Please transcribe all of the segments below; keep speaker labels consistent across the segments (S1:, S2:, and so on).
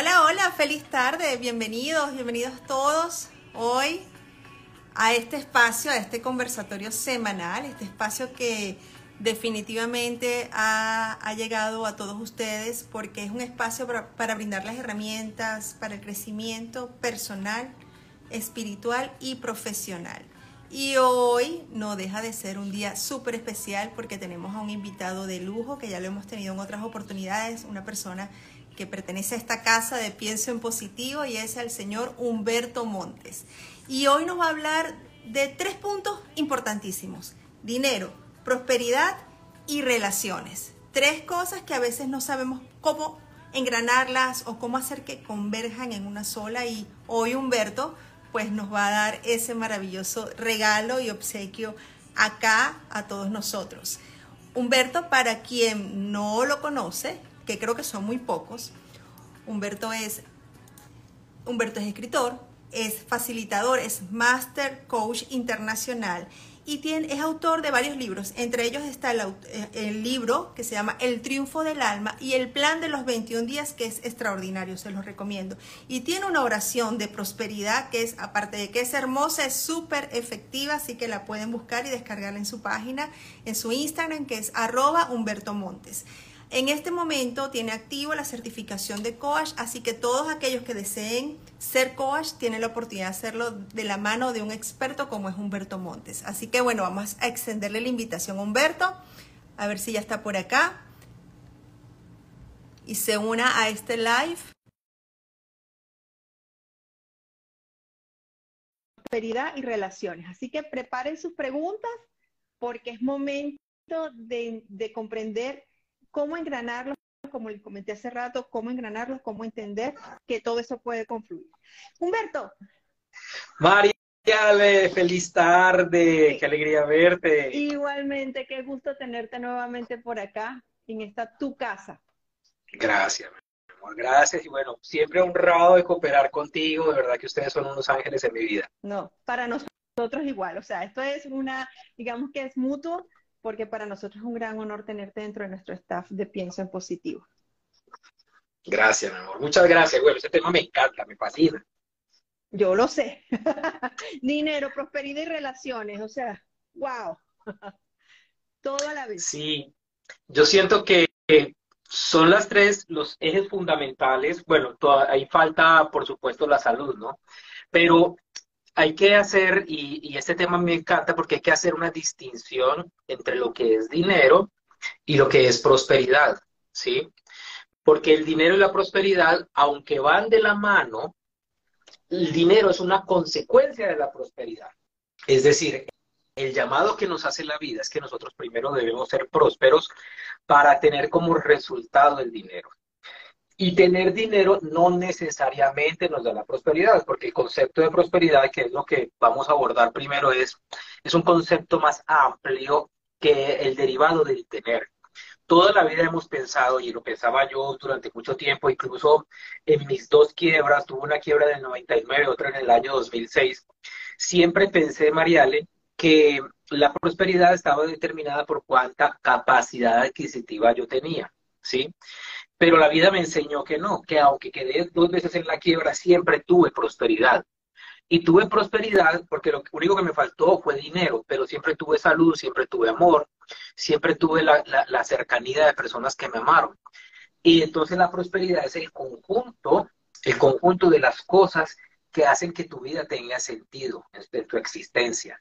S1: Hola, hola, feliz tarde, bienvenidos, bienvenidos todos hoy a este espacio, a este conversatorio semanal, este espacio que definitivamente ha, llegado a todos ustedes porque es un espacio para, para brindarles herramientas para el crecimiento personal, espiritual y profesional. Y hoy no deja de ser un día súper especial porque tenemos a un invitado de lujo que ya lo hemos tenido en otras oportunidades, una persona que pertenece a esta casa de Pienso en Positivo y es el señor Humberto Montes. Y hoy nos va a hablar de tres puntos importantísimos. Dinero, prosperidad y relaciones. Tres cosas que a veces no sabemos cómo engranarlas o cómo hacer que converjan en una sola. Y hoy Humberto pues nos va a dar ese maravilloso regalo y obsequio acá a todos nosotros. Humberto, para quien no lo conoce, que creo que son muy pocos, Humberto es, Humberto es escritor, es facilitador, es Master Coach Internacional y tiene, es autor de varios libros. Entre ellos está el, eh, el, libro que se llama El Triunfo del Alma y el Plan de los 21 días, que es extraordinario, se los recomiendo. Y tiene una oración de prosperidad que es, aparte de que es hermosa, es súper efectiva, así que la pueden buscar y descargarla en su página, en su Instagram, que es arroba Humberto Montes. En este momento tiene activo la certificación de coach, así que todos aquellos que deseen ser coach tienen la oportunidad de hacerlo de la mano de un experto como es Humberto Montes. Así que bueno, vamos a extenderle la invitación a Humberto, a ver si ya está por acá y se una a este live. Prosperidad y relaciones. Así que preparen sus preguntas porque es momento de, de comprender cómo engranarlos, como les comenté hace rato, cómo engranarlos, cómo entender que todo eso puede confluir. Humberto.
S2: María, feliz tarde, qué alegría verte.
S1: Igualmente, qué gusto tenerte nuevamente por acá, en esta tu casa.
S2: Gracias, mi amor, gracias y bueno, siempre honrado de cooperar contigo, de verdad que ustedes son unos ángeles en mi vida.
S1: No, para nosotros igual, o sea, esto es una, digamos que es mutuo, porque para nosotros es un gran honor tenerte dentro de nuestro staff de Pienso en Positivo.
S2: Gracias, mi amor. Muchas gracias. Bueno, ese tema me encanta, me fascina.
S1: Yo lo sé. Dinero, prosperidad y relaciones. O sea, wow. Toda la vez.
S2: Sí, yo siento que son las tres los ejes fundamentales. Bueno, ahí falta, por supuesto, la salud, ¿no? Pero hay que hacer, y, este tema me encanta porque hay que hacer una distinción entre lo que es dinero y lo que es prosperidad, ¿sí? Porque el dinero y la prosperidad, aunque van de la mano, el dinero es una consecuencia de la prosperidad. Es decir, el llamado que nos hace la vida es que nosotros primero debemos ser prósperos para tener como resultado el dinero. Y tener dinero no necesariamente nos da la prosperidad, porque el concepto de prosperidad, que es lo que vamos a abordar primero, es, es un concepto más amplio que el derivado del tener. Toda la vida hemos pensado, y lo pensaba yo durante mucho tiempo, incluso en mis dos quiebras, tuve una quiebra del 99, otra en el año 2006, siempre pensé, Mariale, que la prosperidad estaba determinada por cuánta capacidad adquisitiva yo tenía, ¿sí? Pero la vida me enseñó que no, que aunque quedé dos veces en la quiebra, siempre tuve prosperidad. Y tuve prosperidad porque lo único que me faltó fue dinero, pero siempre tuve salud, siempre tuve amor, siempre tuve la, cercanía de personas que me amaron. Y entonces la prosperidad es el conjunto, el conjunto de las cosas que hacen que tu vida tenga sentido de tu existencia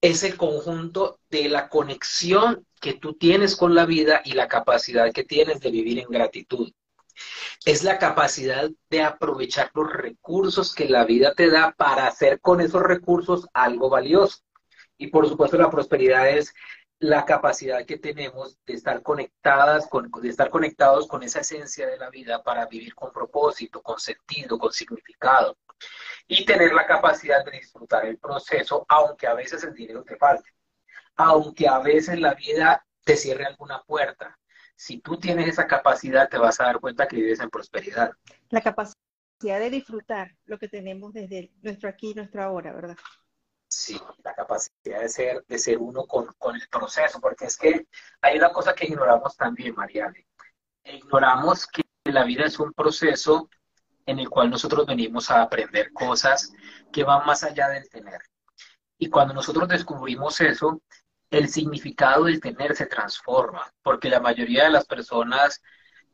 S2: es el conjunto de la conexión que tú tienes con la vida y la capacidad que tienes de vivir en gratitud. Es la capacidad de aprovechar los recursos que la vida te da para hacer con esos recursos algo valioso. Y por supuesto la prosperidad es la capacidad que tenemos de estar conectadas con, de estar conectados con esa esencia de la vida para vivir con propósito, con sentido, con significado y tener la capacidad de disfrutar el proceso, aunque a veces el dinero te falte, aunque a veces la vida te cierre alguna puerta. Si tú tienes esa capacidad, te vas a dar cuenta que vives en prosperidad.
S1: La capacidad de disfrutar lo que tenemos desde nuestro aquí y nuestro ahora, ¿verdad?
S2: Sí, la capacidad de ser, de ser uno con, con el proceso, porque es que hay una cosa que ignoramos también, Mariale. Ignoramos que la vida es un proceso en el cual nosotros venimos a aprender cosas que van más allá del tener. Y cuando nosotros descubrimos eso, el significado del tener se transforma, porque la mayoría de las personas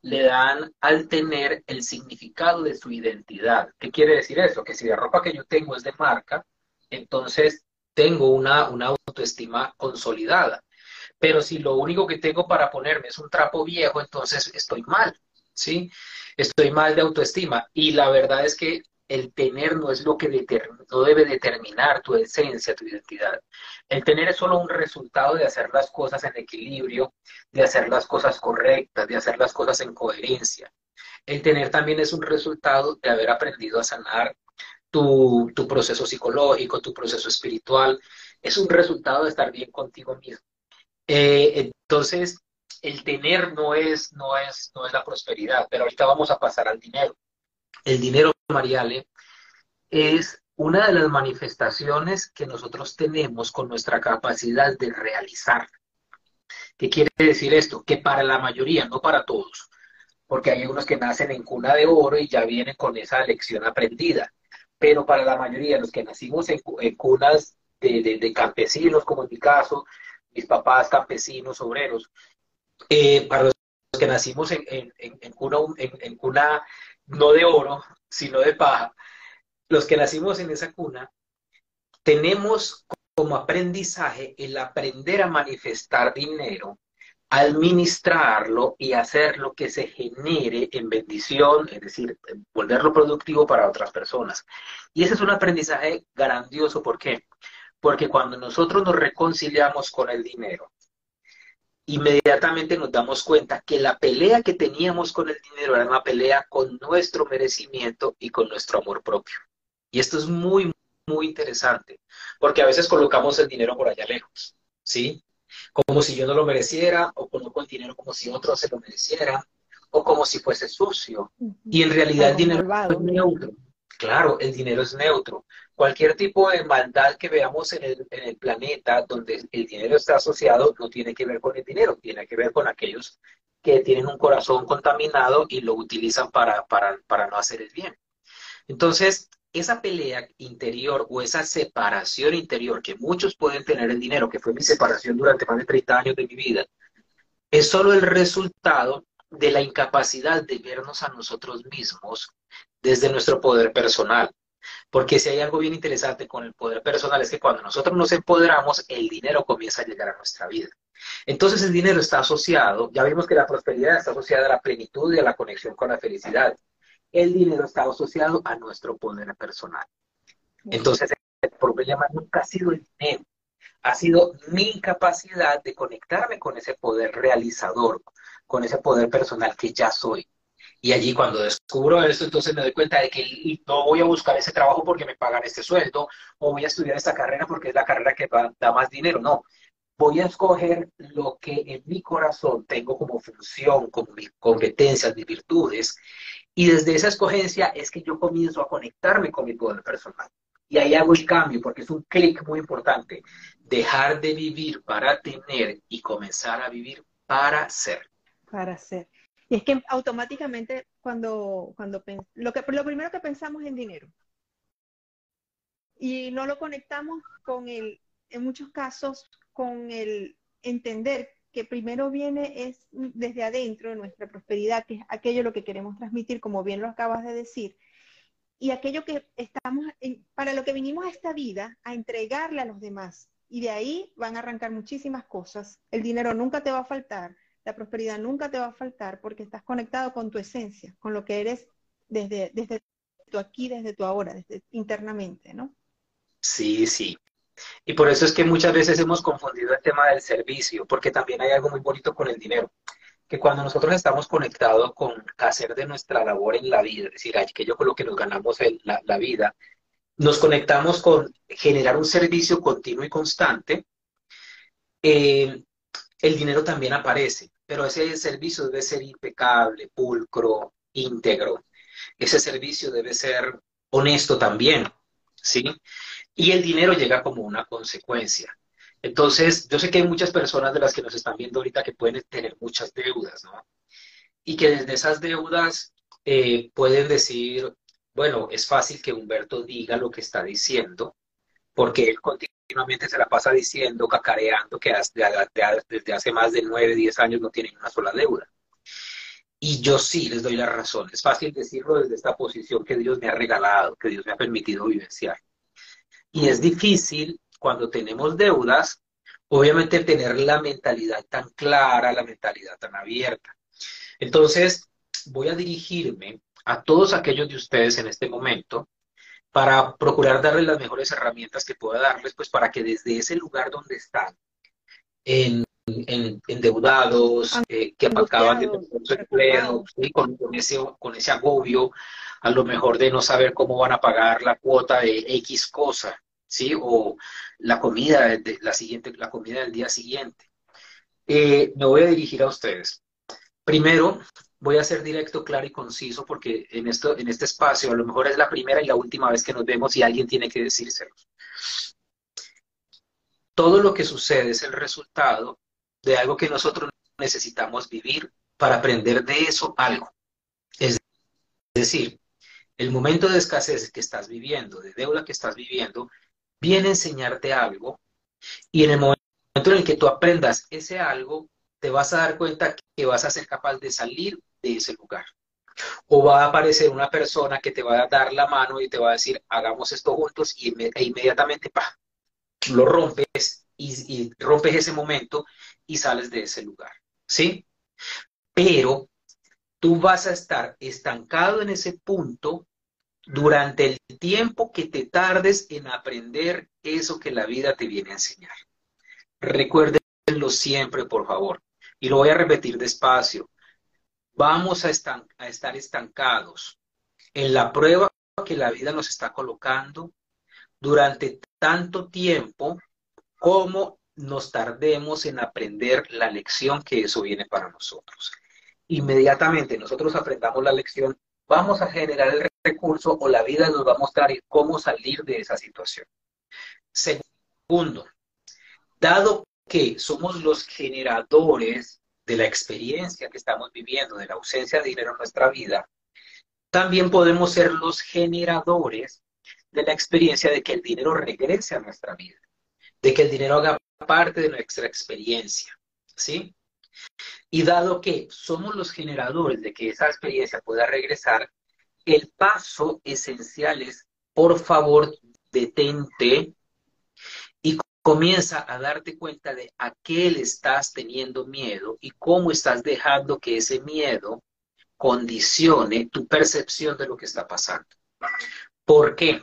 S2: le dan al tener el significado de su identidad. ¿Qué quiere decir eso? Que si la ropa que yo tengo es de marca, entonces tengo una, una autoestima consolidada. Pero si lo único que tengo para ponerme es un trapo viejo, entonces estoy mal, ¿sí? Estoy mal de autoestima. Y la verdad es que el tener no es lo que no debe determinar tu esencia, tu identidad. El tener es solo un resultado de hacer las cosas en equilibrio, de hacer las cosas correctas, de hacer las cosas en coherencia. El tener también es un resultado de haber aprendido a sanar tu, proceso psicológico, tu proceso espiritual. Es un resultado de estar bien contigo mismo. Eh, entonces, el tener no es, no, es, no es la prosperidad, pero ahorita vamos a pasar al dinero. El dinero, Mariale, es una de las manifestaciones que nosotros tenemos con nuestra capacidad de realizar. ¿Qué quiere decir esto? Que para la mayoría, no para todos, porque hay unos que nacen en cuna de oro y ya vienen con esa lección aprendida, pero para la mayoría, los que nacimos en, cunas de, campesinos, como en mi caso, mis papás campesinos, obreros, eh, para los que nacimos en, cuna, en cuna no de oro, sino de paja, los que nacimos en esa cuna, tenemos como aprendizaje el aprender a manifestar dinero, administrarlo y hacer lo que se genere en bendición, es decir, volverlo productivo para otras personas. Y ese es un aprendizaje grandioso, ¿por qué? Porque cuando nosotros nos reconciliamos con el dinero, inmediatamente nos damos cuenta que la pelea que teníamos con el dinero era una pelea con nuestro merecimiento y con nuestro amor propio. Y esto es muy, muy interesante, porque a veces colocamos el dinero por allá lejos, ¿sí? Como si yo no lo mereciera, o coloco el dinero como si otro se lo mereciera, o como si fuese sucio. Y en realidad el dinero es neutro. Claro, el dinero es neutro. Cualquier tipo de maldad que veamos en el, en el planeta donde el dinero está asociado no tiene que ver con el dinero, tiene que ver con aquellos que tienen un corazón contaminado y lo utilizan para, para, para no hacer el bien. Entonces, esa pelea interior o esa separación interior que muchos pueden tener en dinero, que fue mi separación durante más de 30 años de mi vida, es solo el resultado de la incapacidad de vernos a nosotros mismos desde nuestro poder personal. Porque si hay algo bien interesante con el poder personal es que cuando nosotros nos empoderamos, el dinero comienza a llegar a nuestra vida. Entonces el dinero está asociado, ya vimos que la prosperidad está asociada a la plenitud y a la conexión con la felicidad el dinero está asociado a nuestro poder personal. Entonces, el problema nunca ha sido el dinero, ha sido mi incapacidad de conectarme con ese poder realizador, con ese poder personal que ya soy. Y allí cuando descubro esto, entonces me doy cuenta de que no voy a buscar ese trabajo porque me pagan este sueldo, o voy a estudiar esta carrera porque es la carrera que da más dinero. No, voy a escoger lo que en mi corazón tengo como función, como mis competencias, mis virtudes, y desde esa escogencia es que yo comienzo a conectarme con mi poder personal. Y ahí hago el cambio, porque es un clic muy importante. Dejar de vivir para tener y comenzar a vivir para ser.
S1: Para ser. Y es que automáticamente cuando, cuando lo, que, lo primero que pensamos es en dinero. Y no lo conectamos con el, en muchos casos, con el entender que primero viene es desde adentro de nuestra prosperidad, que es aquello lo que queremos transmitir, como bien lo acabas de decir, y aquello que estamos, para lo que vinimos a esta vida, a entregarle a los demás. Y de ahí van a arrancar muchísimas cosas. El dinero nunca te va a faltar, la prosperidad nunca te va a faltar porque estás conectado con tu esencia, con lo que eres desde, desde tu aquí, desde tu ahora, desde internamente, ¿no?
S2: Sí, sí. Y por eso es que muchas veces hemos confundido el tema del servicio, porque también hay algo muy bonito con el dinero, que cuando nosotros estamos conectados con hacer de nuestra labor en la vida, es decir, aquello con lo que nos ganamos la, la vida, nos conectamos con generar un servicio continuo y constante, eh, el dinero también aparece, pero ese servicio debe ser impecable, pulcro, íntegro. Ese servicio debe ser honesto también, ¿sí? Y el dinero llega como una consecuencia. Entonces, yo sé que hay muchas personas de las que nos están viendo ahorita que pueden tener muchas deudas, ¿no? Y que desde esas deudas eh, pueden decir, bueno, es fácil que Humberto diga lo que está diciendo, porque él continuamente se la pasa diciendo, cacareando, que desde hace más de nueve, diez años no tienen una sola deuda. Y yo sí les doy la razón. Es fácil decirlo desde esta posición que Dios me ha regalado, que Dios me ha permitido vivenciar. Y es difícil cuando tenemos deudas, obviamente tener la mentalidad tan clara, la mentalidad tan abierta. Entonces, voy a dirigirme a todos aquellos de ustedes en este momento para procurar darles las mejores herramientas que pueda darles, pues para que desde ese lugar donde están, en, endeudados, eh, que acaban de perder su empleo, con, ese, con ese agobio, a lo mejor de no saber cómo van a pagar la cuota de X cosa, ¿sí? O la comida, de, la, siguiente, la comida del día siguiente. Eh, me voy a dirigir a ustedes. Primero, voy a ser directo, claro y conciso porque en, esto, en este espacio a lo mejor es la primera y la última vez que nos vemos y alguien tiene que decírselos. Todo lo que sucede es el resultado de algo que nosotros necesitamos vivir para aprender de eso algo. Es decir, el momento de escasez que estás viviendo, de deuda que estás viviendo, viene a enseñarte algo y en el momento en el que tú aprendas ese algo, te vas a dar cuenta que vas a ser capaz de salir de ese lugar. O va a aparecer una persona que te va a dar la mano y te va a decir, hagamos esto juntos y e inmediatamente, pa, lo rompes y, y rompes ese momento y sales de ese lugar. ¿Sí? Pero tú vas a estar estancado en ese punto durante el tiempo que te tardes en aprender eso que la vida te viene a enseñar. Recuérdenlo siempre, por favor. Y lo voy a repetir despacio vamos a, estar estancados en la prueba que la vida nos está colocando durante tanto tiempo como nos tardemos en aprender la lección que eso viene para nosotros. Inmediatamente nosotros aprendamos la lección, vamos a generar el recurso o la vida nos va a mostrar cómo salir de esa situación. Segundo, dado que somos los generadores de la experiencia que estamos viviendo, de la ausencia de dinero en nuestra vida, también podemos ser los generadores de la experiencia de que el dinero regrese a nuestra vida, de que el dinero haga parte de nuestra experiencia, ¿sí? Y dado que somos los generadores de que esa experiencia pueda regresar, el paso esencial es, por favor, detente comienza a darte cuenta de a qué le estás teniendo miedo y cómo estás dejando que ese miedo condicione tu percepción de lo que está pasando. ¿Por qué?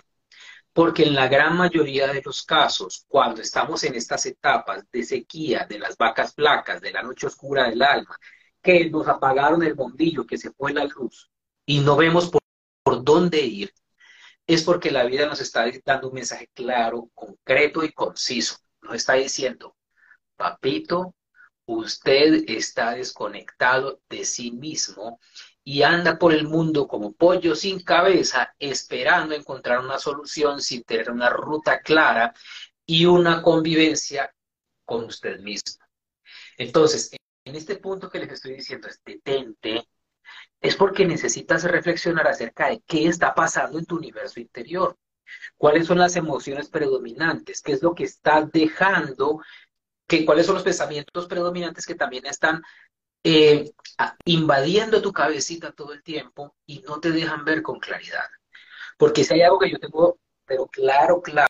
S2: Porque en la gran mayoría de los casos, cuando estamos en estas etapas de sequía, de las vacas flacas, de la noche oscura del alma, que nos apagaron el bombillo, que se fue la luz y no vemos por, por dónde ir, es porque la vida nos está dando un mensaje claro, concreto y conciso. Nos está diciendo, papito, usted está desconectado de sí mismo y anda por el mundo como pollo sin cabeza, esperando encontrar una solución sin tener una ruta clara y una convivencia con usted mismo. Entonces, en este punto que les estoy diciendo es detente, es porque necesitas reflexionar acerca de qué está pasando en tu universo interior. ¿Cuáles son las emociones predominantes? ¿Qué es lo que está dejando? ¿Qué, ¿Cuáles son los pensamientos predominantes que también están eh, invadiendo tu cabecita todo el tiempo y no te dejan ver con claridad? Porque si hay algo que yo tengo, pero claro, claro,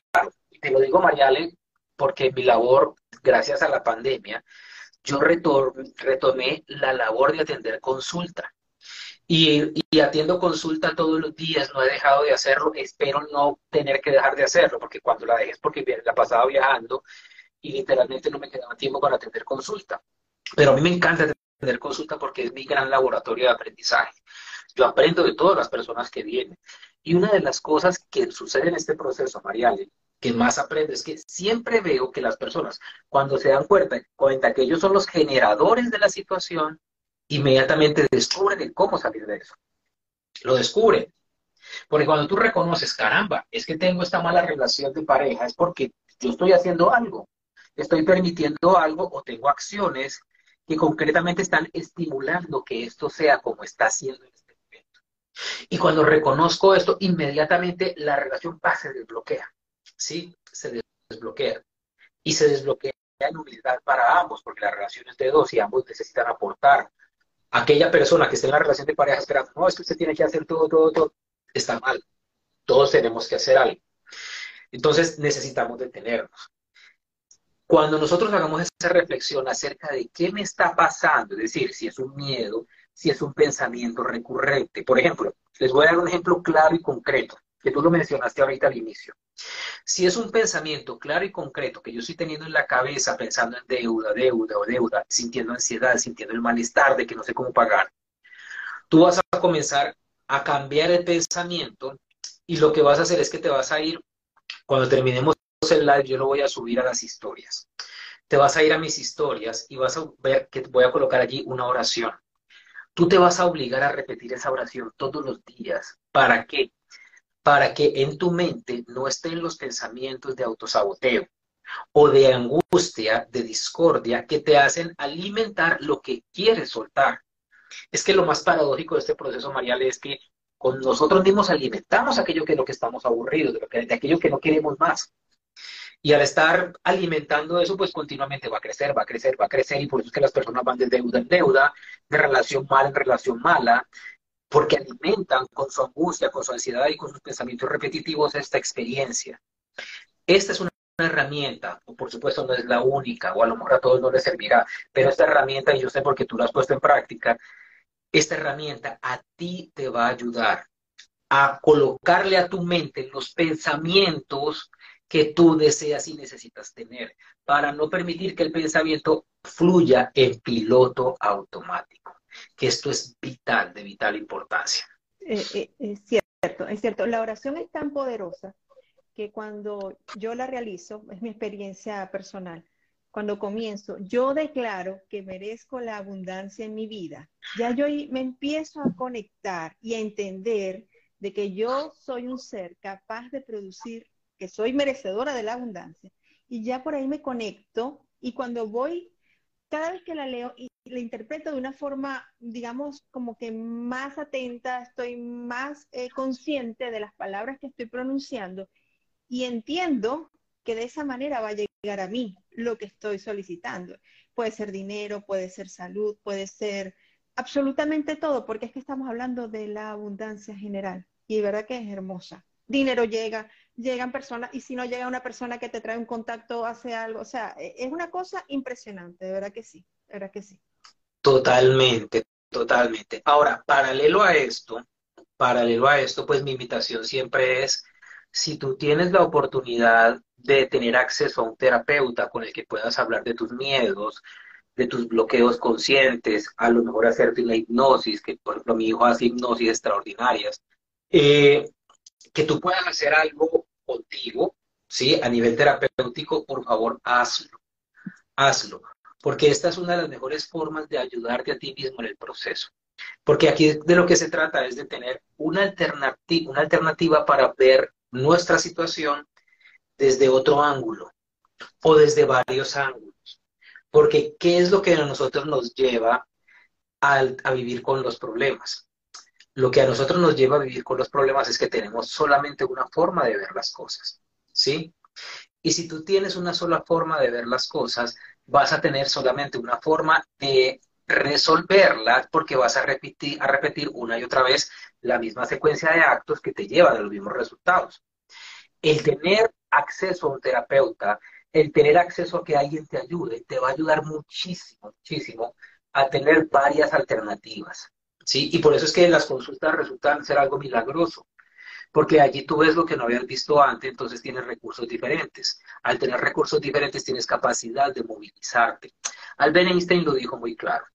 S2: y te lo digo, Mariale, porque mi labor, gracias a la pandemia, yo retomé la labor de atender consulta. Y, atiendo consulta todos los días, no he dejado de hacerlo, espero no tener que dejar de hacerlo, porque cuando la dejé es porque la pasaba viajando y literalmente no me quedaba tiempo para atender consulta. Pero a mí me encanta atender consulta porque es mi gran laboratorio de aprendizaje. Yo aprendo de todas las personas que vienen. Y una de las cosas que sucede en este proceso, Mariale, que más aprendo es que siempre veo que las personas, cuando se dan cuenta, cuenta que ellos son los generadores de la situación, inmediatamente descubren cómo salir de eso. Lo descubren. Porque cuando tú reconoces, caramba, es que tengo esta mala relación de pareja, es porque yo estoy haciendo algo, estoy permitiendo algo o tengo acciones que concretamente están estimulando que esto sea como está haciendo en este momento. Y cuando reconozco esto, inmediatamente la relación va, se desbloquea. ¿Sí? Se desbloquea. Y se desbloquea en humildad para ambos, porque la relación es de dos y ambos necesitan aportar. Aquella persona que está en la relación de pareja esperando, no, es que usted tiene que hacer todo, todo, todo, está mal. Todos tenemos que hacer algo. Entonces necesitamos detenernos. Cuando nosotros hagamos esa reflexión acerca de qué me está pasando, es decir, si es un miedo, si es un pensamiento recurrente. Por ejemplo, les voy a dar un ejemplo claro y concreto, que tú lo mencionaste ahorita al inicio. Si es un pensamiento claro y concreto que yo estoy teniendo en la cabeza pensando en deuda, deuda o deuda, sintiendo ansiedad, sintiendo el malestar de que no sé cómo pagar, tú vas a comenzar a cambiar el pensamiento y lo que vas a hacer es que te vas a ir, cuando terminemos el live, yo lo voy a subir a las historias. Te vas a ir a mis historias y vas a ver que voy a colocar allí una oración. Tú te vas a obligar a repetir esa oración todos los días. ¿Para qué? Para que en tu mente no estén los pensamientos de autosaboteo o de angustia, de discordia, que te hacen alimentar lo que quieres soltar. Es que lo más paradójico de este proceso, Mariale, es que con nosotros mismos alimentamos aquello que es lo que estamos aburridos, de, de aquello que no queremos más. Y al estar alimentando eso, pues continuamente va a crecer, va a crecer, va a crecer, y por eso es que las personas van de deuda en deuda, de relación mala en relación mala, porque alimentan con su angustia, con su ansiedad y con sus pensamientos repetitivos esta experiencia. Esta es una herramienta, por supuesto no es la única, o a lo mejor a todos no les servirá, pero esta herramienta, y yo sé porque tú la has puesto en práctica, esta herramienta a ti te va a ayudar a colocarle a tu mente los pensamientos que tú deseas y necesitas tener para no permitir que el pensamiento fluya en piloto automático, que esto es vital, de vital importancia.
S1: Eh, eh, es cierto, es cierto. La oración es tan poderosa que cuando yo la realizo, es mi experiencia personal, cuando comienzo, yo declaro que merezco la abundancia en mi vida, ya yo me empiezo a conectar y a entender de que yo soy un ser capaz de producir que soy merecedora de la abundancia. Y ya por ahí me conecto y cuando voy, cada vez que la leo y la interpreto de una forma, digamos, como que más atenta, estoy más eh, consciente de las palabras que estoy pronunciando y entiendo que de esa manera va a llegar a mí lo que estoy solicitando. Puede ser dinero, puede ser salud, puede ser absolutamente todo, porque es que estamos hablando de la abundancia general y verdad que es hermosa. Dinero llega, llegan personas, y si no llega una persona que te trae un contacto, hace algo, o sea, e, es una cosa impresionante, de verdad que sí, de verdad que sí.
S2: Totalmente, totalmente. Ahora, paralelo a esto, paralelo a esto, pues mi invitación siempre es, si tú tienes la oportunidad de tener acceso a un terapeuta con el que puedas hablar de tus miedos, de tus bloqueos conscientes, a lo mejor hacerte una hipnosis, que por ejemplo mi hijo hace hipnosis extraordinarias, eh, que tú puedas hacer algo contigo, ¿sí? A nivel terapéutico, por favor, hazlo. Hazlo. Porque esta es una de las mejores formas de ayudarte a ti mismo en el proceso. Porque aquí de lo que se trata es de tener una, alternativa, una alternativa para ver nuestra situación desde otro ángulo o desde varios ángulos. Porque ¿qué es lo que a nosotros nos lleva a vivir con los problemas? Lo que a nosotros nos lleva a vivir con los problemas es que tenemos solamente una forma de ver las cosas, ¿sí? Y si tú tienes una sola forma de ver las cosas, vas a tener solamente una forma de resolverlas porque vas a repetir, a repetir una y otra vez la misma secuencia de actos que te llevan a los mismos resultados. El tener acceso a un terapeuta, el tener acceso a que alguien te ayude, te va a ayudar muchísimo, muchísimo a tener varias alternativas. ¿Sí? Y por eso es que las consultas resultan ser algo milagroso, porque allí tú ves lo que no habías visto antes, entonces tienes recursos diferentes. Al tener recursos diferentes tienes capacidad de movilizarte. Albert Einstein lo dijo muy claro.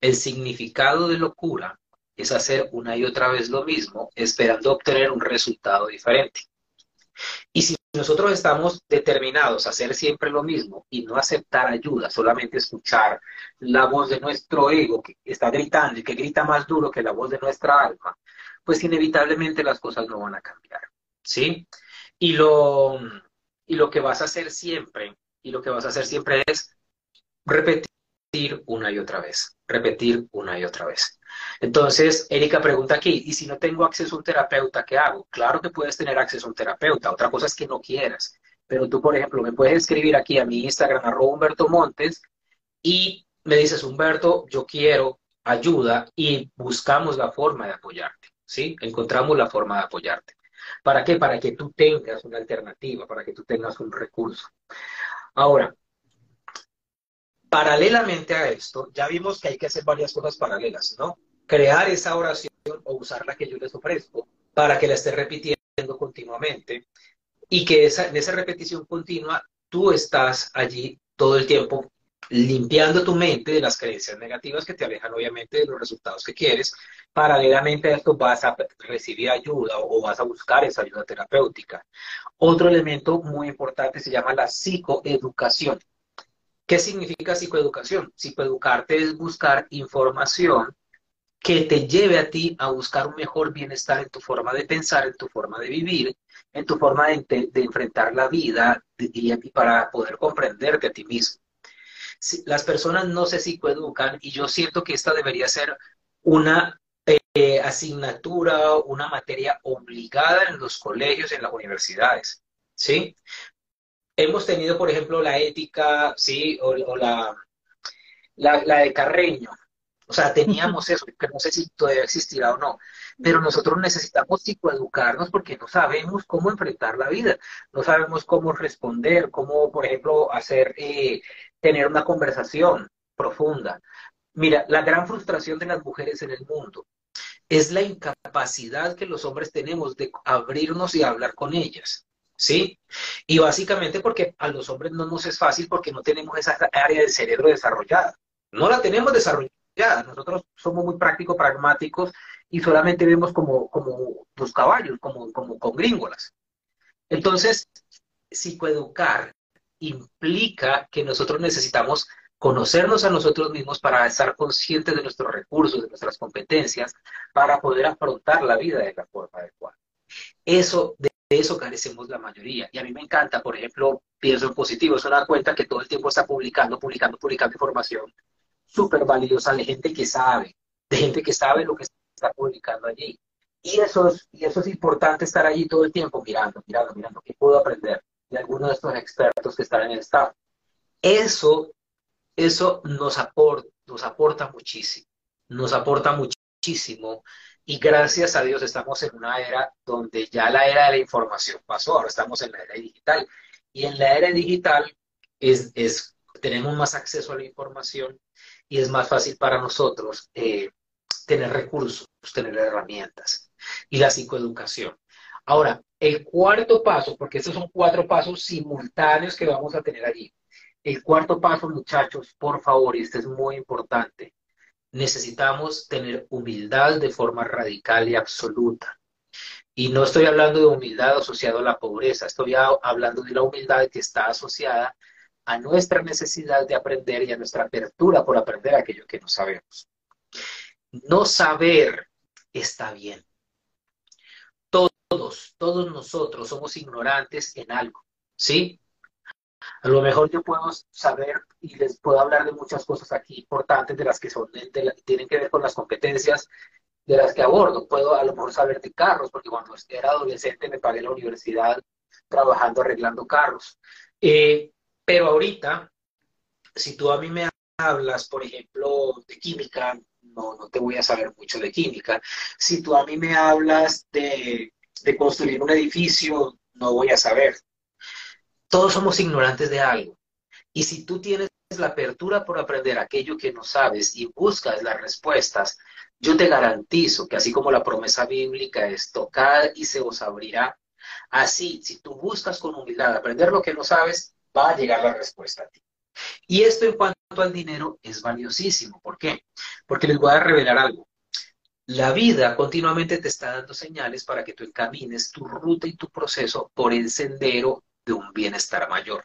S2: El significado de locura es hacer una y otra vez lo mismo, esperando obtener un resultado diferente. Y si nosotros estamos determinados a hacer siempre lo mismo y no aceptar ayuda, solamente escuchar la voz de nuestro ego que está gritando y que grita más duro que la voz de nuestra alma, pues inevitablemente las cosas no van a cambiar, ¿sí? Y lo, y lo que vas a hacer siempre, y lo que vas a hacer siempre es repetir repetir una y otra vez, repetir una y otra vez. Entonces, Erika pregunta aquí, ¿y si no tengo acceso a un terapeuta, qué hago? Claro que puedes tener acceso a un terapeuta, otra cosa es que no quieras. Pero tú, por ejemplo, me puedes escribir aquí a mi Instagram, arroba Humberto Montes, y me dices, Humberto, yo quiero ayuda y buscamos la forma de apoyarte, ¿sí? Encontramos la forma de apoyarte. ¿Para qué? Para que tú tengas una alternativa, para que tú tengas un recurso. Ahora, paralelamente a esto, ya vimos que hay que hacer varias cosas paralelas, ¿no? Crear esa oración o usar la que yo les ofrezco para que la esté repitiendo continuamente y que en esa repetición continua tú estás allí todo el tiempo limpiando tu mente de las creencias negativas que te alejan obviamente de los resultados que quieres. Paralelamente a esto vas a recibir ayuda o vas a buscar esa ayuda terapéutica. Otro elemento muy importante se llama la psicoeducación. ¿Qué significa psicoeducación? Psicoeducarte es buscar información que te lleve a ti a buscar un mejor bienestar en tu forma de pensar, en tu forma de vivir, en tu forma de, enfrentar la vida y para poder comprenderte a ti mismo las personas no se psicoeducan y yo siento que esta debería ser una eh, asignatura, una materia obligada en los colegios, en las universidades, ¿sí? Hemos tenido, por ejemplo, la ética, ¿sí? O, la, la, de Carreño. O sea, teníamos eso, que no sé si todavía existirá o no, pero nosotros necesitamos psicoeducarnos porque no sabemos cómo enfrentar la vida, no sabemos cómo responder, cómo, por ejemplo, hacer eh, tener una conversación profunda. Mira, la gran frustración de las mujeres en el mundo es la incapacidad que los hombres tenemos de abrirnos y hablar con ellas. ¿Sí? Y básicamente porque a los hombres no nos es fácil porque no tenemos esa área del cerebro desarrollada. No la tenemos desarrollada. Nosotros somos muy prácticos, pragmáticos y solamente vemos como, como los caballos, como, como con gringolas. Entonces, psicoeducar implica que nosotros necesitamos conocernos a nosotros mismos para estar conscientes de nuestros recursos, de nuestras competencias, para poder afrontar la vida de la forma adecuada. Eso, de eso carecemos la mayoría. Y a mí me encanta, por ejemplo, pienso en positivo, es una cuenta que todo el tiempo está publicando, publicando, publicando información súper valiosa de gente que sabe, de gente que sabe lo que está publicando allí. Y eso, es, y eso es importante estar allí todo el tiempo mirando, mirando, mirando, ¿qué puedo aprender? de algunos de estos expertos que están en el staff. Eso, eso nos, aporta, nos aporta muchísimo, nos aporta muchísimo y gracias a Dios estamos en una era donde ya la era de la información pasó, ahora estamos en la era digital. Y en la era digital es, es tenemos más acceso a la información y es más fácil para nosotros eh, tener recursos, tener herramientas. Y la psicoeducación. Ahora, el cuarto paso, porque estos son cuatro pasos simultáneos que vamos a tener allí. El cuarto paso, muchachos, por favor, y este es muy importante, necesitamos tener humildad de forma radical y absoluta. Y no estoy hablando de humildad asociada a la pobreza, estoy hablando de la humildad que está asociada a nuestra necesidad de aprender y a nuestra apertura por aprender aquello que no sabemos. No saber está bien todos, todos nosotros somos ignorantes en algo, ¿sí? A lo mejor yo puedo saber y les puedo hablar de muchas cosas aquí importantes de las que son, tienen que ver con las competencias de las que abordo. Puedo a lo mejor saber de carros, porque cuando era adolescente me pagué la universidad trabajando arreglando carros. Eh, pero ahorita, si tú a mí me hablas, por ejemplo, de química, no, no te voy a saber mucho de química. Si tú a mí me hablas de de construir un edificio, no voy a saber. Todos somos ignorantes de algo. Y si tú tienes la apertura por aprender aquello que no sabes y buscas las respuestas, yo te garantizo que así como la promesa bíblica es tocar y se os abrirá, así, si tú buscas con humildad aprender lo que no sabes, va a llegar la respuesta a ti. Y esto en cuanto al dinero es valiosísimo. ¿Por qué? Porque les voy a revelar algo. La vida continuamente te está dando señales para que tú encamines tu ruta y tu proceso por el sendero de un bienestar mayor.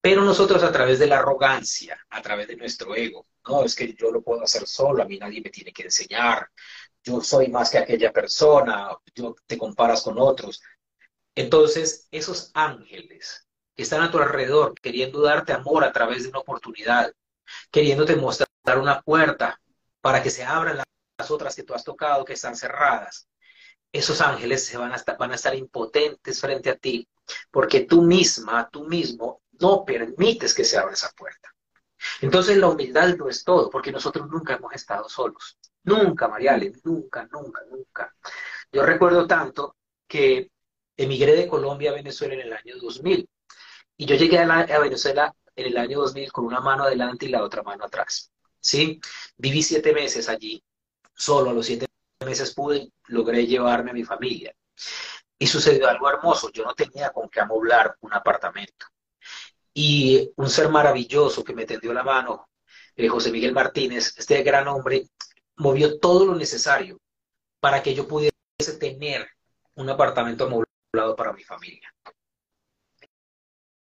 S2: Pero nosotros a través de la arrogancia, a través de nuestro ego, no, es que yo lo puedo hacer solo, a mí nadie me tiene que enseñar, yo soy más que aquella persona, yo te comparas con otros. Entonces, esos ángeles que están a tu alrededor queriendo darte amor a través de una oportunidad, queriéndote mostrar una puerta para que se abran las otras que tú has tocado que están cerradas. Esos ángeles se van a estar, van a estar impotentes frente a ti porque tú misma, tú mismo, no permites que se abra esa puerta. Entonces la humildad no es todo, porque nosotros nunca hemos estado solos. Nunca, Mariale, nunca, nunca, nunca. Yo recuerdo tanto que emigré de Colombia a Venezuela en el año 2000. Y yo llegué a, Venezuela en el año 2000 con una mano adelante y la otra mano atrás. ¿sí? Viví siete meses allí. Solo a los siete meses pude, logré llevarme a mi familia. Y sucedió algo hermoso. Yo no tenía con qué amoblar un apartamento. Y un ser maravilloso que me tendió la mano, eh, José Miguel Martínez, este gran hombre, movió todo lo necesario para que yo pudiese tener un apartamento amoblado para mi familia.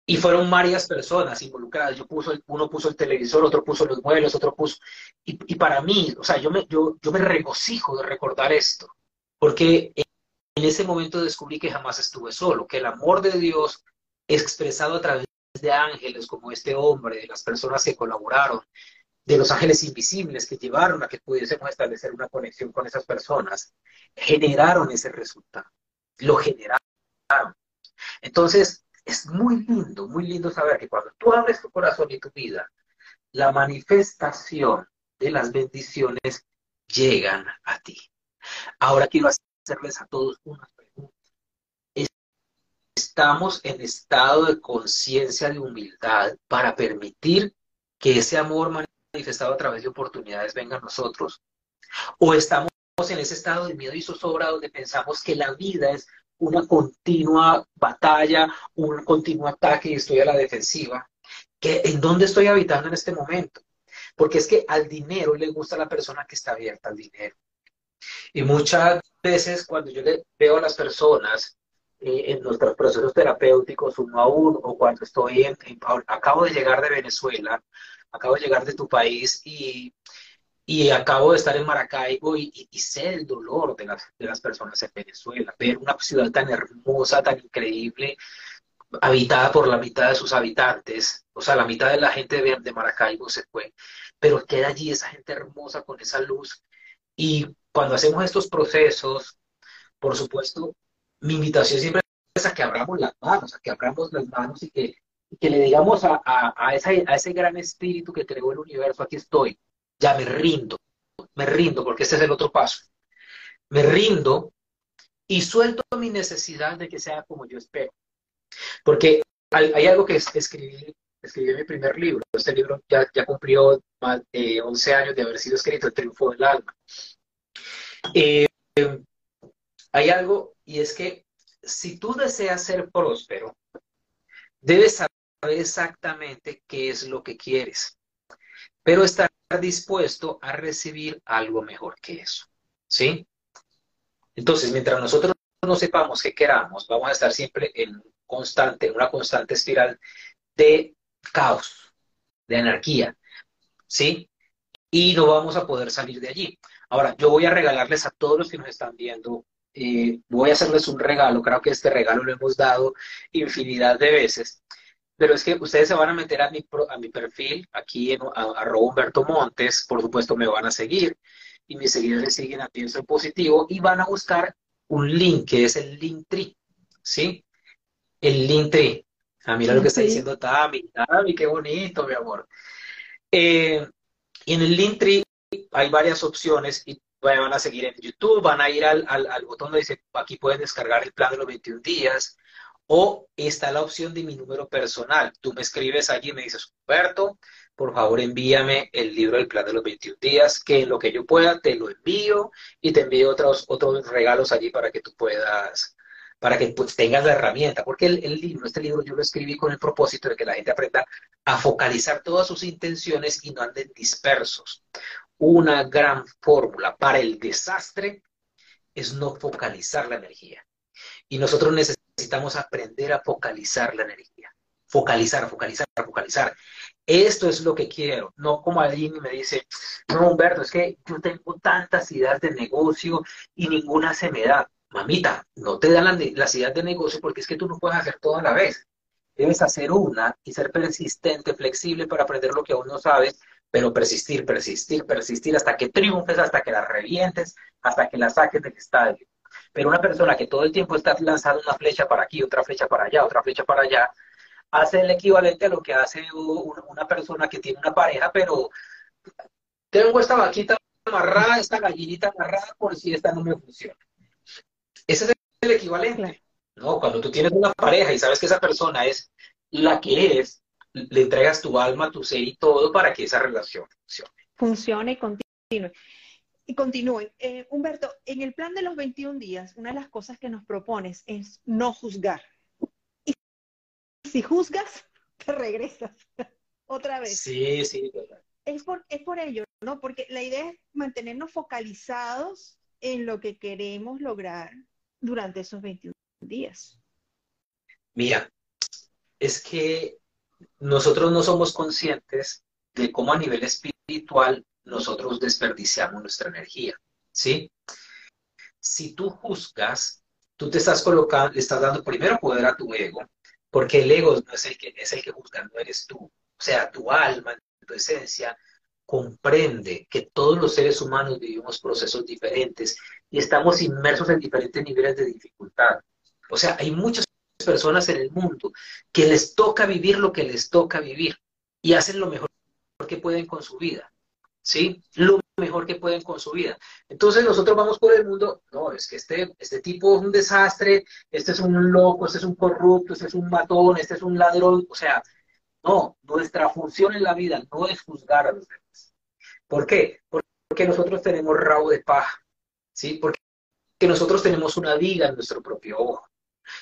S2: Y fueron varias personas involucradas. Yo puso, uno puso el televisor, otro puso los muebles, otro puso... Y, para mí, o sea, yo me, yo, yo me regocijo de recordar esto, porque en ese momento descubrí que jamás estuve solo, que el amor de Dios expresado a través de ángeles como este hombre, de las personas que colaboraron, de los ángeles invisibles que llevaron a que pudiésemos establecer una conexión con esas personas, generaron ese resultado, lo generaron. Entonces, es muy lindo, muy lindo saber que cuando tú abres tu corazón y tu vida, la manifestación de las bendiciones llegan a ti. Ahora quiero hacerles a todos unas preguntas. ¿Estamos en estado de conciencia de humildad para permitir que ese amor manifestado a través de oportunidades venga a nosotros? ¿O estamos en ese estado de miedo y zozobra donde pensamos que la vida es una continua batalla, un continuo ataque y estoy a la defensiva. ¿Que, ¿En dónde estoy habitando en este momento? Porque es que al dinero le gusta la persona que está abierta al dinero. Y muchas veces cuando yo le veo a las personas eh, en nuestros procesos terapéuticos uno a uno, o cuando estoy en, acabo de llegar de Venezuela, acabo de llegar de tu país y y acabo de estar en Maracaibo y, sé el dolor de las, de las personas en Venezuela. Ver una ciudad tan hermosa, tan increíble, habitada por la mitad de sus habitantes, o sea, la mitad de la gente de, de Maracaibo se fue, pero queda allí esa gente hermosa con esa luz. Y cuando hacemos estos procesos, por supuesto, mi invitación siempre es a que abramos las manos, a que abramos las manos y que, que le digamos a, a, a, a ese gran espíritu que creó el universo, aquí estoy, ya me rindo, me rindo, porque ese es el otro paso. Me rindo y suelto mi necesidad de que sea como yo espero. Porque hay, algo que escribí, escribí en mi primer libro. Este libro ya, cumplió más de 11 años de haber sido escrito, El Triunfo del Alma. Eh, hay algo, y es que si tú deseas ser próspero, debes saber exactamente qué es lo que quieres, pero estar dispuesto a recibir algo mejor que eso. ¿Sí? Entonces, mientras nosotros no sepamos qué queramos, vamos a estar siempre en constante, en una constante espiral de caos, de anarquía. ¿Sí? Y no vamos a poder salir de allí. Ahora, yo voy a regalarles a todos los que nos están viendo, eh, voy a hacerles un regalo, creo que este regalo lo hemos dado infinidad de veces, pero es que ustedes se van a meter a mi, a mi perfil, aquí en arroba Humberto Montes, por supuesto me van a seguir, y mis seguidores siguen a Pienso en Positivo, y van a buscar un link, que es el Linktree, ¿sí? El Linktree. Ah, mira lo que está diciendo Tami. Tami, qué bonito, mi amor. Eh, y en el Linktree hay varias opciones y van a seguir en YouTube, van a ir al, al, al botón donde dice, aquí pueden descargar el plan de los 21 días, o está la opción de mi número personal. Tú me escribes allí y me dices, Humberto, por favor envíame el libro del plan de los 21 días, que en lo que yo pueda te lo envío y te envío otros, otros regalos allí para que tú puedas, para que pues, tengas la herramienta. Porque el, el libro, este libro yo lo escribí con el propósito de que la gente aprenda a focalizar todas sus intenciones y no anden dispersos. Una gran fórmula para el desastre es no focalizar la energía. Y nosotros necesitamos necesitamos aprender a focalizar la energía. Focalizar, focalizar, focalizar. Esto es lo que quiero. No como alguien me dice, no, Humberto, es que yo tengo tantas ideas de negocio y ninguna se me da. Mamita, no te dan las, ideas de negocio porque es que tú no puedes hacer todo a la vez. Debes hacer una y ser persistente, flexible para aprender lo que aún no sabes pero persistir, persistir, persistir hasta que triunfes, hasta que la revientes, hasta que la saques del estadio. Pero una persona que todo el tiempo está lanzando una flecha para aquí, otra flecha para allá, otra flecha para allá, hace el equivalente a lo que hace una persona que tiene una pareja, pero tengo esta vaquita amarrada, esta gallinita amarrada por si esta no me funciona. Ese es el equivalente. ¿no? Cuando tú tienes una pareja y sabes que esa persona es la que es, le entregas tu alma, tu ser y todo para que esa relación funcione.
S1: Funcione y continúe. Y continúen. Eh, Humberto, en el plan de los 21 días, una de las cosas que nos propones es no juzgar. Y si juzgas, te regresas otra vez.
S2: Sí, sí.
S1: Es por, es por ello, ¿no? Porque la idea es mantenernos focalizados en lo que queremos lograr durante esos 21 días.
S2: Mira, es que nosotros no somos conscientes de cómo a nivel espiritual nosotros desperdiciamos nuestra energía, ¿sí? Si tú juzgas, tú te estás colocando, le estás dando primero poder a tu ego, porque el ego no es el que, es el que juzga, no eres tú. O sea, tu alma, tu esencia, comprende que todos los seres humanos vivimos procesos diferentes y estamos inmersos en diferentes niveles de dificultad. O sea, hay muchas personas en el mundo que les toca vivir lo que les toca vivir y hacen lo mejor que pueden con su vida. ¿Sí? Lo mejor que pueden con su vida. Entonces nosotros vamos por el mundo, no, es que este, este tipo es un desastre, este es un loco, este es un corrupto, este es un matón, este es un ladrón. O sea, no, nuestra función en la vida no es juzgar a los demás. ¿Por qué? Porque nosotros tenemos rabo de paja, ¿sí? Porque nosotros tenemos una viga en nuestro propio ojo.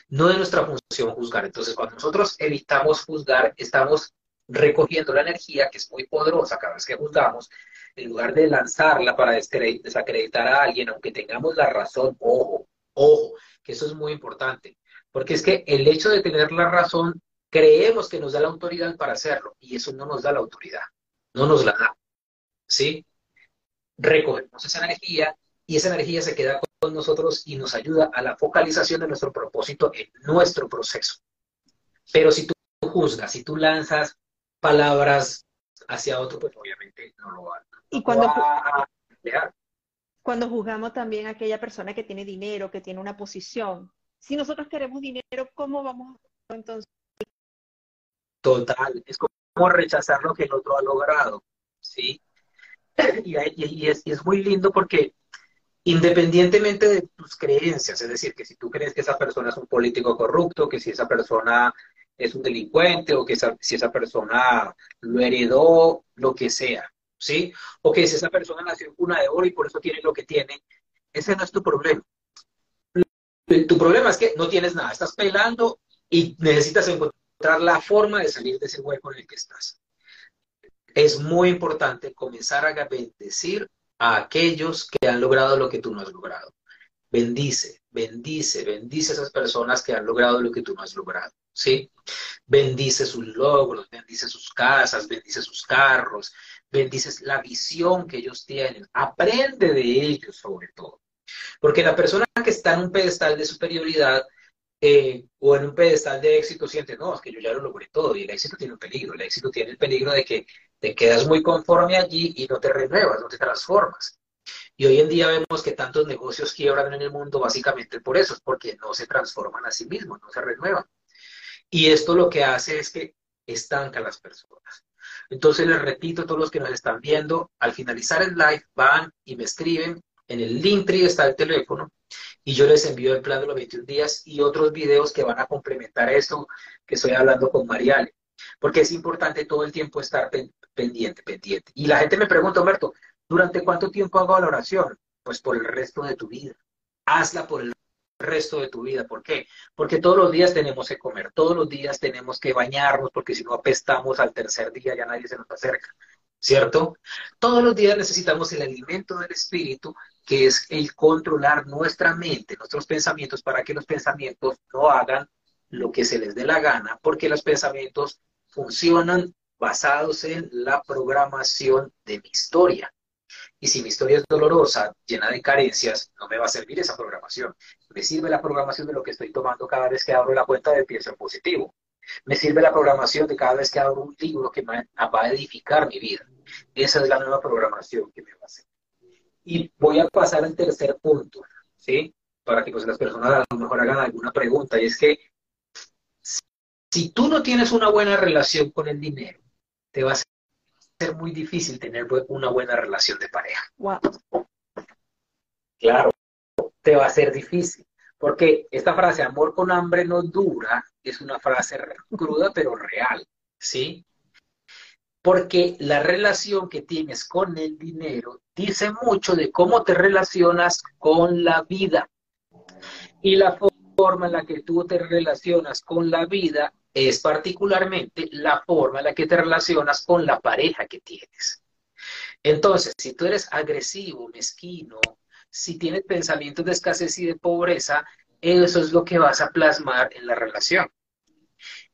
S2: No es nuestra función juzgar. Entonces, cuando nosotros evitamos juzgar, estamos recogiendo la energía, que es muy poderosa cada vez que juzgamos, en lugar de lanzarla para desacreditar a alguien, aunque tengamos la razón, ojo, ojo, que eso es muy importante. Porque es que el hecho de tener la razón, creemos que nos da la autoridad para hacerlo, y eso no nos da la autoridad, no nos la da. ¿Sí? Recogemos esa energía y esa energía se queda con nosotros y nos ayuda a la focalización de nuestro propósito en nuestro proceso. Pero si tú juzgas, si tú lanzas palabras hacia otro, pues obviamente no lo
S1: ¿Y cuando, a Cuando juzgamos también a aquella persona que tiene dinero, que tiene una posición, si nosotros queremos dinero, ¿cómo vamos entonces?
S2: Total, es como rechazar lo que el otro ha logrado, ¿sí? Y, es, y es muy lindo porque independientemente de tus creencias, es decir, que si tú crees que esa persona es un político corrupto, que si esa persona es un delincuente o que si esa persona lo heredó, lo que sea, ¿sí? O que si esa persona nació en cuna de oro y por eso tiene lo que tiene, ese no es tu problema. Tu problema es que no tienes nada, estás pelando y necesitas encontrar la forma de salir de ese hueco en el que estás. Es muy importante comenzar a bendecir a aquellos que han logrado lo que tú no has logrado. Bendice, bendice, bendice a esas personas que han logrado lo que tú no has logrado, ¿sí? Bendice sus logros, bendice sus casas, bendice sus carros, bendice la visión que ellos tienen, aprende de ellos sobre todo. Porque la persona que está en un pedestal de superioridad eh, o en un pedestal de éxito siente, no, es que yo ya lo logré todo y el éxito tiene un peligro, el éxito tiene el peligro de que te quedas muy conforme allí y no te renuevas, no te transformas. Y hoy en día vemos que tantos negocios quiebran en el mundo básicamente por eso, es porque no se transforman a sí mismos, no se renuevan. Y esto lo que hace es que estanca las personas. Entonces les repito a todos los que nos están viendo, al finalizar el live van y me escriben, en el link tree está el teléfono y yo les envío el plan de los 21 días y otros videos que van a complementar esto que estoy hablando con Mariale. Porque es importante todo el tiempo estar pendiente, pendiente. Y la gente me pregunta, Humberto, ¿durante cuánto tiempo hago la oración? Pues por el resto de tu vida. Hazla por el resto de tu vida. ¿Por qué? Porque todos los días tenemos que comer, todos los días tenemos que bañarnos, porque si no apestamos al tercer día ya nadie se nos acerca. ¿Cierto? Todos los días necesitamos el alimento del espíritu, que es el controlar nuestra mente, nuestros pensamientos, para que los pensamientos no hagan lo que se les dé la gana, porque los pensamientos funcionan basados en la programación de mi historia. Y si mi historia es dolorosa, llena de carencias, no me va a servir esa programación. Me sirve la programación de lo que estoy tomando cada vez que abro la cuenta de pienso en positivo. Me sirve la programación de cada vez que abro un libro que va a edificar mi vida. Esa es la nueva programación que me va a hacer. Y voy a pasar al tercer punto, ¿sí? Para que pues, las personas a lo mejor hagan alguna pregunta. Y es que si tú no tienes una buena relación con el dinero, te va a ser muy difícil tener una buena relación de pareja.
S1: Wow.
S2: Claro, te va a ser difícil. Porque esta frase, amor con hambre no dura, es una frase cruda pero real, ¿sí? Porque la relación que tienes con el dinero dice mucho de cómo te relacionas con la vida. Y la forma en la que tú te relacionas con la vida es particularmente la forma en la que te relacionas con la pareja que tienes. Entonces, si tú eres agresivo, mezquino, si tienes pensamientos de escasez y de pobreza, eso es lo que vas a plasmar en la relación.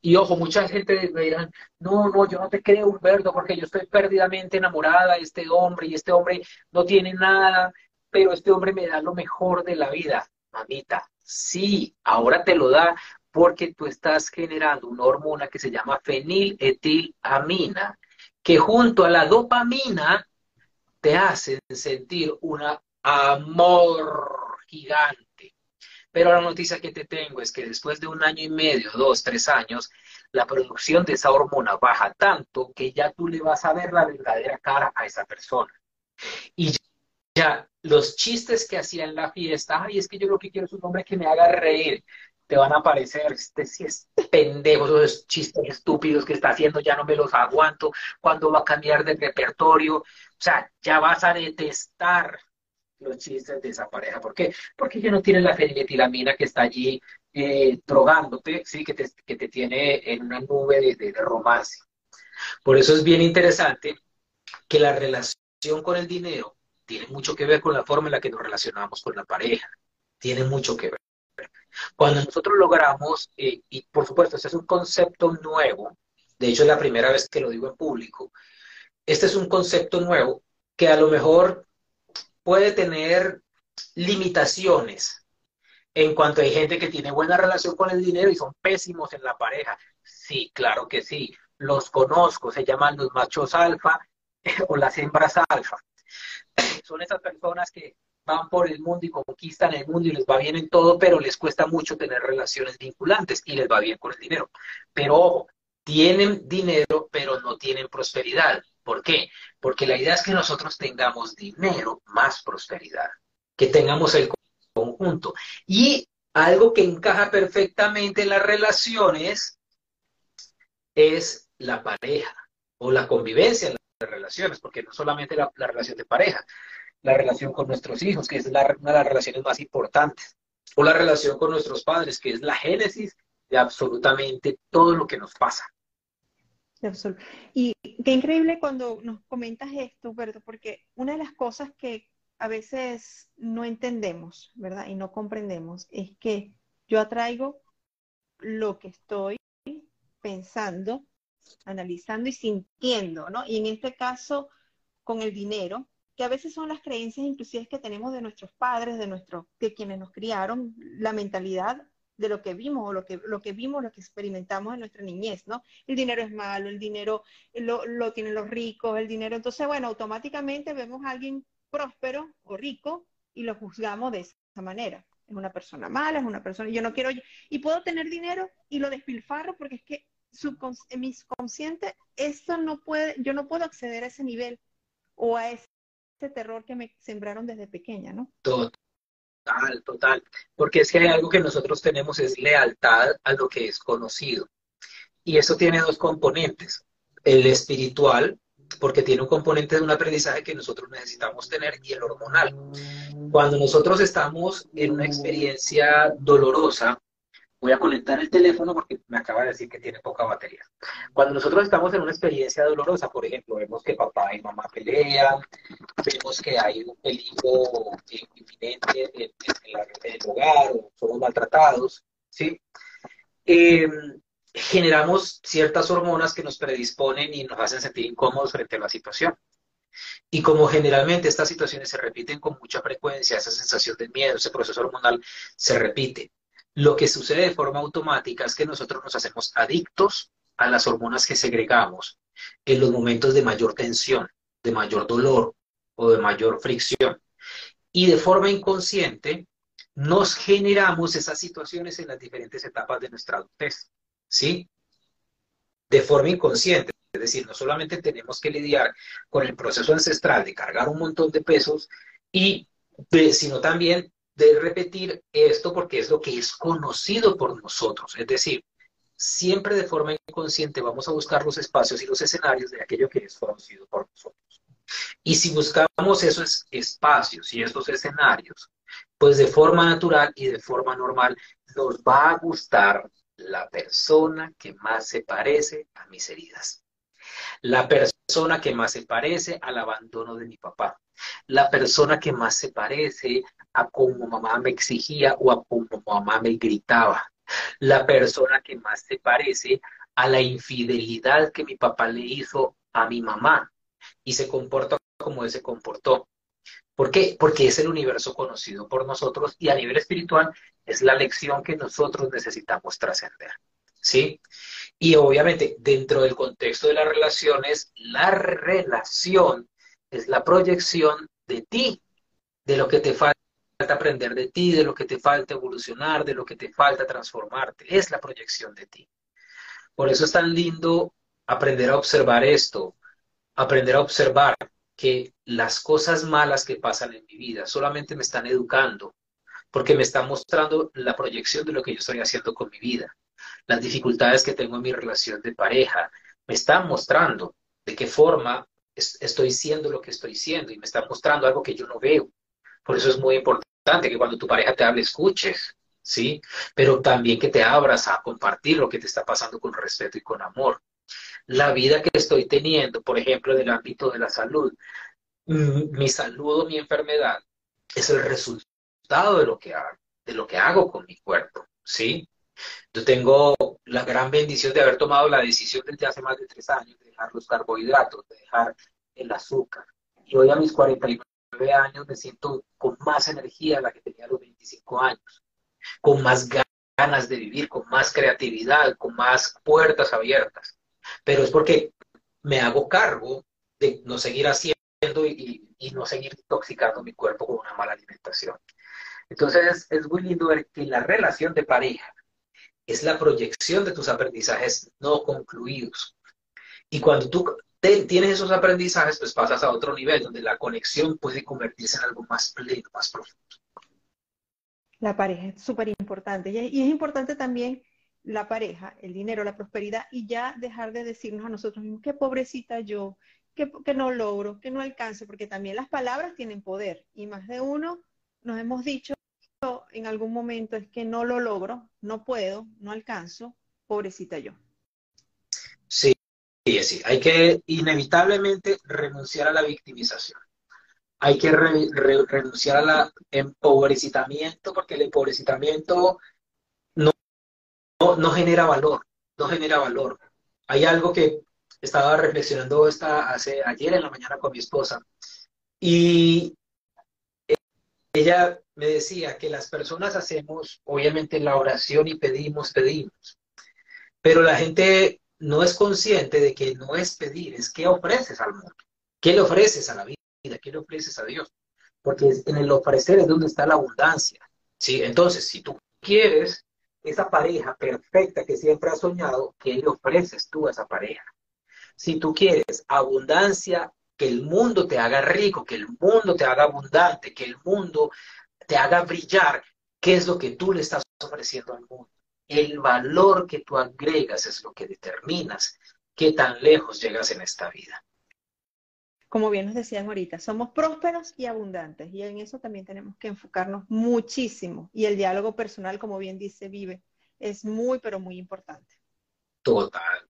S2: Y ojo, mucha gente me dirán, no, no, yo no te creo, Humberto, porque yo estoy perdidamente enamorada de este hombre y este hombre no tiene nada, pero este hombre me da lo mejor de la vida. Mamita, sí, ahora te lo da porque tú estás generando una hormona que se llama feniletilamina, que junto a la dopamina te hacen sentir una amor gigante. Pero la noticia que te tengo es que después de un año y medio, dos, tres años, la producción de esa hormona baja tanto que ya tú le vas a ver la verdadera cara a esa persona. Y ya los chistes que hacía en la fiesta, ay, es que yo lo que quiero es un hombre que me haga reír, te van a parecer, este si es pendejo, esos chistes estúpidos que está haciendo, ya no me los aguanto, cuando va a cambiar de repertorio, o sea, ya vas a detestar los chistes de esa pareja. ¿Por qué? Porque ya no tiene la feniletilamina que está allí eh, drogándote, ¿sí? que, te, que te tiene en una nube de, romance. Por eso es bien interesante que la relación con el dinero tiene mucho que ver con la forma en la que nos relacionamos con la pareja. Tiene mucho que ver. Cuando nosotros logramos, eh, y por supuesto, este es un concepto nuevo, de hecho es la primera vez que lo digo en público, este es un concepto nuevo que a lo mejor puede tener limitaciones en cuanto hay gente que tiene buena relación con el dinero y son pésimos en la pareja. Sí, claro que sí. Los conozco, se llaman los machos alfa o las hembras alfa. Son esas personas que van por el mundo y conquistan el mundo y les va bien en todo, pero les cuesta mucho tener relaciones vinculantes y les va bien con el dinero. Pero ojo, tienen dinero, pero no tienen prosperidad. ¿Por qué? Porque la idea es que nosotros tengamos dinero más prosperidad, que tengamos el conjunto. Y algo que encaja perfectamente en las relaciones es la pareja o la convivencia en las relaciones, porque no solamente la, relación de pareja, la relación con nuestros hijos, que es una de las relaciones más importantes, o la relación con nuestros padres, que es la génesis de absolutamente todo lo que nos pasa.
S1: Y qué increíble cuando nos comentas esto. Porque una de las cosas que a veces no entendemos, ¿verdad? Y no comprendemos es que yo atraigo lo que estoy pensando, analizando y sintiendo, ¿no? Y en este caso, con el dinero, que a veces son las creencias inclusive que tenemos de nuestros padres, de, nuestros, de quienes nos criaron, la mentalidad de lo que vimos o lo que, lo que vimos, lo que experimentamos en nuestra niñez, ¿no? El dinero es malo, el dinero lo, lo tienen los ricos, el dinero. Entonces, bueno, automáticamente vemos a alguien próspero o rico y lo juzgamos de esa manera. Es una persona mala, es una persona, yo no quiero, y puedo tener dinero y lo despilfarro porque es que en mi subconsciente, esto no puede, yo no puedo acceder a ese nivel o a ese terror que me sembraron desde pequeña, ¿no?
S2: Total, total. Porque es que hay algo que nosotros tenemos, es lealtad a lo que es conocido. Y eso tiene dos componentes. El espiritual, porque tiene un componente de un aprendizaje que nosotros necesitamos tener, y el hormonal. Cuando nosotros estamos en una experiencia dolorosa, voy a conectar el teléfono porque me acaba de decir que tiene poca batería. Cuando nosotros estamos en una experiencia dolorosa, por ejemplo, vemos que papá y mamá pelean, vemos que hay un peligro inminente en, el hogar, o somos maltratados, ¿sí? Em, generamos ciertas hormonas que nos predisponen y nos hacen sentir incómodos frente a la situación. Y como generalmente estas situaciones se repiten con mucha frecuencia, esa sensación de miedo, ese proceso hormonal se repite lo que sucede de forma automática es que nosotros nos hacemos adictos a las hormonas que segregamos en los momentos de mayor tensión, de mayor dolor o de mayor fricción. Y de forma inconsciente nos generamos esas situaciones en las diferentes etapas de nuestra adultez, ¿sí? De forma inconsciente. Es decir, no solamente tenemos que lidiar con el proceso ancestral de cargar un montón de pesos, y sino también de repetir esto porque es lo que es conocido por nosotros. Es decir, siempre de forma inconsciente vamos a buscar los espacios y los escenarios de aquello que es conocido por nosotros. Y si buscamos esos espacios y esos escenarios, pues de forma natural y de forma normal nos va a gustar la persona que más se parece a mis heridas. La persona que más se parece al abandono de mi papá. La persona que más se parece a cómo mamá me exigía o a cómo mamá me gritaba. La persona que más se parece a la infidelidad que mi papá le hizo a mi mamá y se comporta como él se comportó. ¿Por qué? Porque es el universo conocido por nosotros y a nivel espiritual es la lección que nosotros necesitamos trascender. ¿Sí? Y obviamente, dentro del contexto de las relaciones, la relación es la proyección de ti, de lo que te falta aprender de ti, de lo que te falta evolucionar, de lo que te falta transformarte. Es la proyección de ti. Por eso es tan lindo aprender a observar esto, aprender a observar que las cosas malas que pasan en mi vida solamente me están educando, porque me están mostrando la proyección de lo que yo estoy haciendo con mi vida. Las dificultades que tengo en mi relación de pareja me están mostrando de qué forma estoy siendo lo que estoy siendo y me están mostrando algo que yo no veo. Por eso es muy importante que cuando tu pareja te hable, escuches, ¿sí? Pero también que te abras a compartir lo que te está pasando con respeto y con amor la vida que estoy teniendo, por ejemplo, en el ámbito de la salud, mm, mi salud o mi enfermedad es el resultado de lo que hago, de lo que hago con mi cuerpo, ¿sí? Yo tengo la gran bendición de haber tomado la decisión desde hace más de tres años de dejar los carbohidratos, de dejar el azúcar. Y hoy a mis 49 años me siento con más energía de la que tenía a los 25 años, con más ganas de vivir, con más creatividad, con más puertas abiertas pero es porque me hago cargo de no seguir haciendo y, no seguir intoxicando mi cuerpo con una mala alimentación. Entonces es muy lindo ver que la relación de pareja es la proyección de tus aprendizajes no concluidos. Y cuando tú tienes esos aprendizajes, pues pasas a otro nivel donde la conexión puede convertirse en algo más pleno, más profundo.
S1: La pareja es súper importante. Y es importante también la pareja, el dinero, la prosperidad y ya dejar de decirnos a nosotros mismos, qué pobrecita yo, que, no logro, que no alcance, porque también las palabras tienen poder y más de uno nos hemos dicho en algún momento es que no lo logro, no puedo, no alcanzo, pobrecita yo.
S2: Sí, sí, hay que inevitablemente renunciar a la victimización. Hay que renunciar al empobrecitamiento, porque el empobrecitamiento no, genera valor, no genera valor. Hay algo que estaba reflexionando esta, hace, ayer en la mañana con mi esposa y ella me decía que las personas hacemos, obviamente, la oración y pedimos, pedimos, pero la gente no es consciente de que no es pedir, es qué ofreces al mundo, qué le ofreces a la vida, qué le ofreces a Dios, porque en el ofrecer es donde está la abundancia. ¿sí? Entonces, si tú quieres esa pareja perfecta que siempre has soñado, ¿qué le ofreces tú a esa pareja? Si tú quieres abundancia, que el mundo te haga rico, que el mundo te haga abundante, que el mundo te haga brillar, ¿qué es lo que tú le estás ofreciendo al mundo? El valor que tú agregas es lo que determinas qué tan lejos llegas en esta vida.
S1: Como bien nos decían ahorita, somos prósperos y abundantes y en eso también tenemos que enfocarnos muchísimo. Y el diálogo personal, como bien dice Vive, es muy, pero muy importante.
S2: Total,